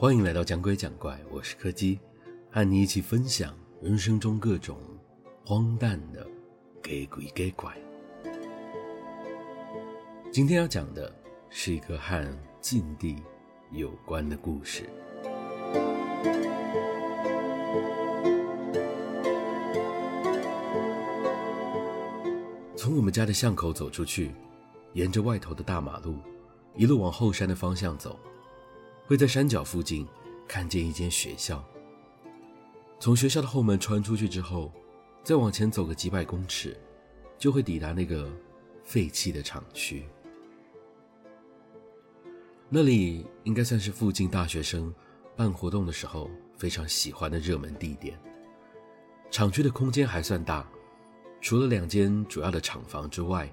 欢迎来到讲鬼讲怪，我是柯基，和你一起分享人生中各种荒诞的假鬼假怪。今天要讲的是一个和禁地有关的故事。从我们家的巷口走出去，沿着外头的大马路，一路往后山的方向走。会在山脚附近看见一间学校。从学校的后门穿出去之后，再往前走个几百公尺，就会抵达那个废弃的厂区。那里应该算是附近大学生办活动的时候非常喜欢的热门地点。厂区的空间还算大，除了两间主要的厂房之外，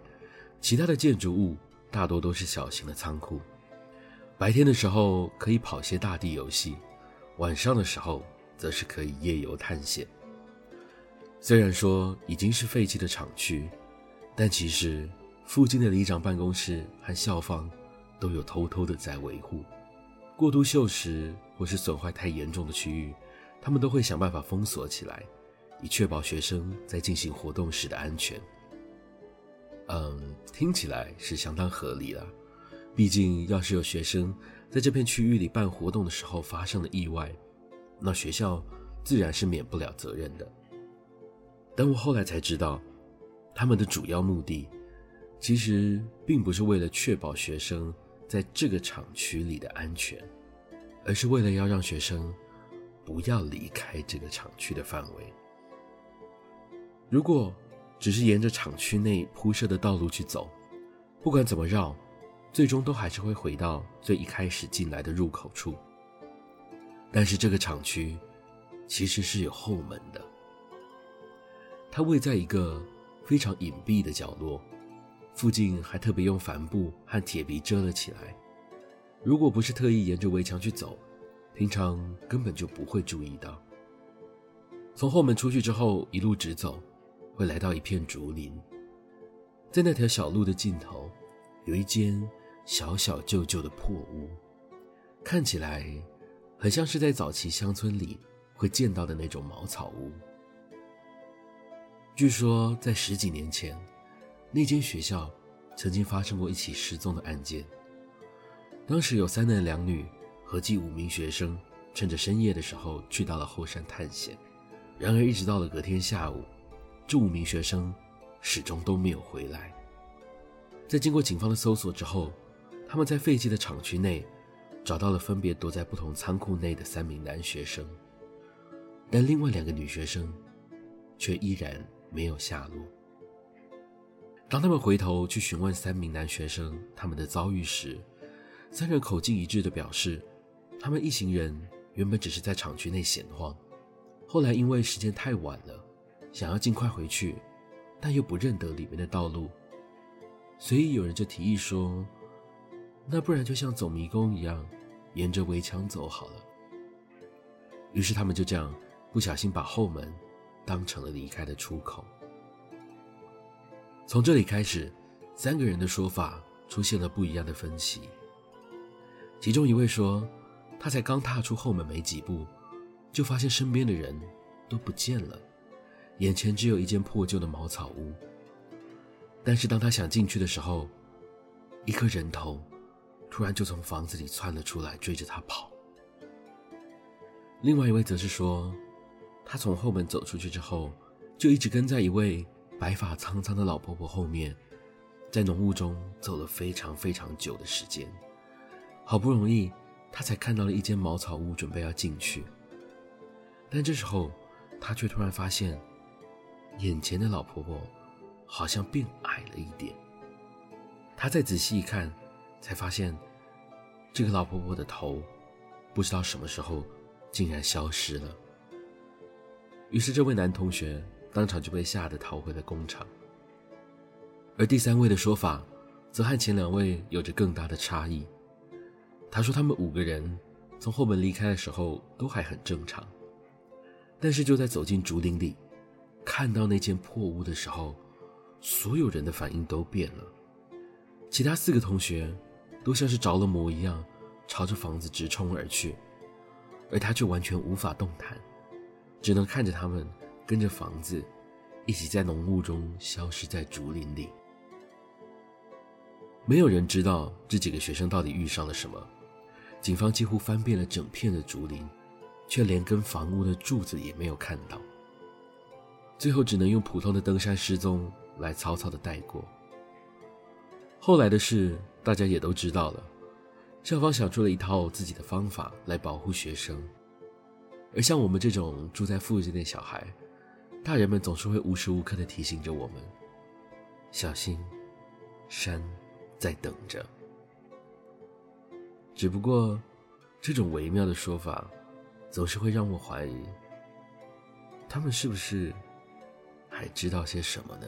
其他的建筑物大多都是小型的仓库。白天的时候可以跑些大地游戏，晚上的时候则是可以夜游探险。虽然说已经是废弃的厂区，但其实附近的里长办公室和校方都有偷偷的在维护。过度锈蚀或是损坏太严重的区域，他们都会想办法封锁起来，以确保学生在进行活动时的安全。嗯，听起来是相当合理的。毕竟，要是有学生在这片区域里办活动的时候发生了意外，那学校自然是免不了责任的。但我后来才知道，他们的主要目的其实并不是为了确保学生在这个厂区里的安全，而是为了要让学生不要离开这个厂区的范围。如果只是沿着厂区内铺设的道路去走，不管怎么绕，最终都还是会回到最一开始进来的入口处，但是这个厂区其实是有后门的，它位在一个非常隐蔽的角落，附近还特别用帆布和铁皮遮了起来。如果不是特意沿着围墙去走，平常根本就不会注意到。从后门出去之后，一路直走，会来到一片竹林，在那条小路的尽头，有一间。小小旧旧的破屋，看起来很像是在早期乡村里会见到的那种茅草屋。据说在十几年前，那间学校曾经发生过一起失踪的案件。当时有三男两女，合计五名学生，趁着深夜的时候去到了后山探险。然而，一直到了隔天下午，这五名学生始终都没有回来。在经过警方的搜索之后，他们在废弃的厂区内找到了分别躲在不同仓库内的三名男学生，但另外两个女学生却依然没有下落。当他们回头去询问三名男学生他们的遭遇时，三人口径一致地表示，他们一行人原本只是在厂区内闲晃，后来因为时间太晚了，想要尽快回去，但又不认得里面的道路，所以有人就提议说。那不然就像走迷宫一样，沿着围墙走好了。于是他们就这样不小心把后门当成了离开的出口。从这里开始，三个人的说法出现了不一样的分歧。其中一位说，他才刚踏出后门没几步，就发现身边的人都不见了，眼前只有一间破旧的茅草屋。但是当他想进去的时候，一颗人头。突然就从房子里窜了出来，追着他跑。另外一位则是说，他从后门走出去之后，就一直跟在一位白发苍苍的老婆婆后面，在浓雾中走了非常非常久的时间，好不容易他才看到了一间茅草屋，准备要进去。但这时候，他却突然发现，眼前的老婆婆好像变矮了一点。他再仔细一看。才发现，这个老婆婆的头，不知道什么时候竟然消失了。于是这位男同学当场就被吓得逃回了工厂。而第三位的说法，则和前两位有着更大的差异。他说他们五个人从后门离开的时候都还很正常，但是就在走进竹林里，看到那间破屋的时候，所有人的反应都变了。其他四个同学。都像是着了魔一样，朝着房子直冲而去，而他却完全无法动弹，只能看着他们跟着房子一起在浓雾中消失在竹林里。没有人知道这几个学生到底遇上了什么。警方几乎翻遍了整片的竹林，却连根房屋的柱子也没有看到。最后只能用普通的登山失踪来草草的带过。后来的事大家也都知道了，校方想出了一套自己的方法来保护学生，而像我们这种住在附近的小孩，大人们总是会无时无刻的提醒着我们：小心，山在等着。只不过，这种微妙的说法，总是会让我怀疑，他们是不是还知道些什么呢？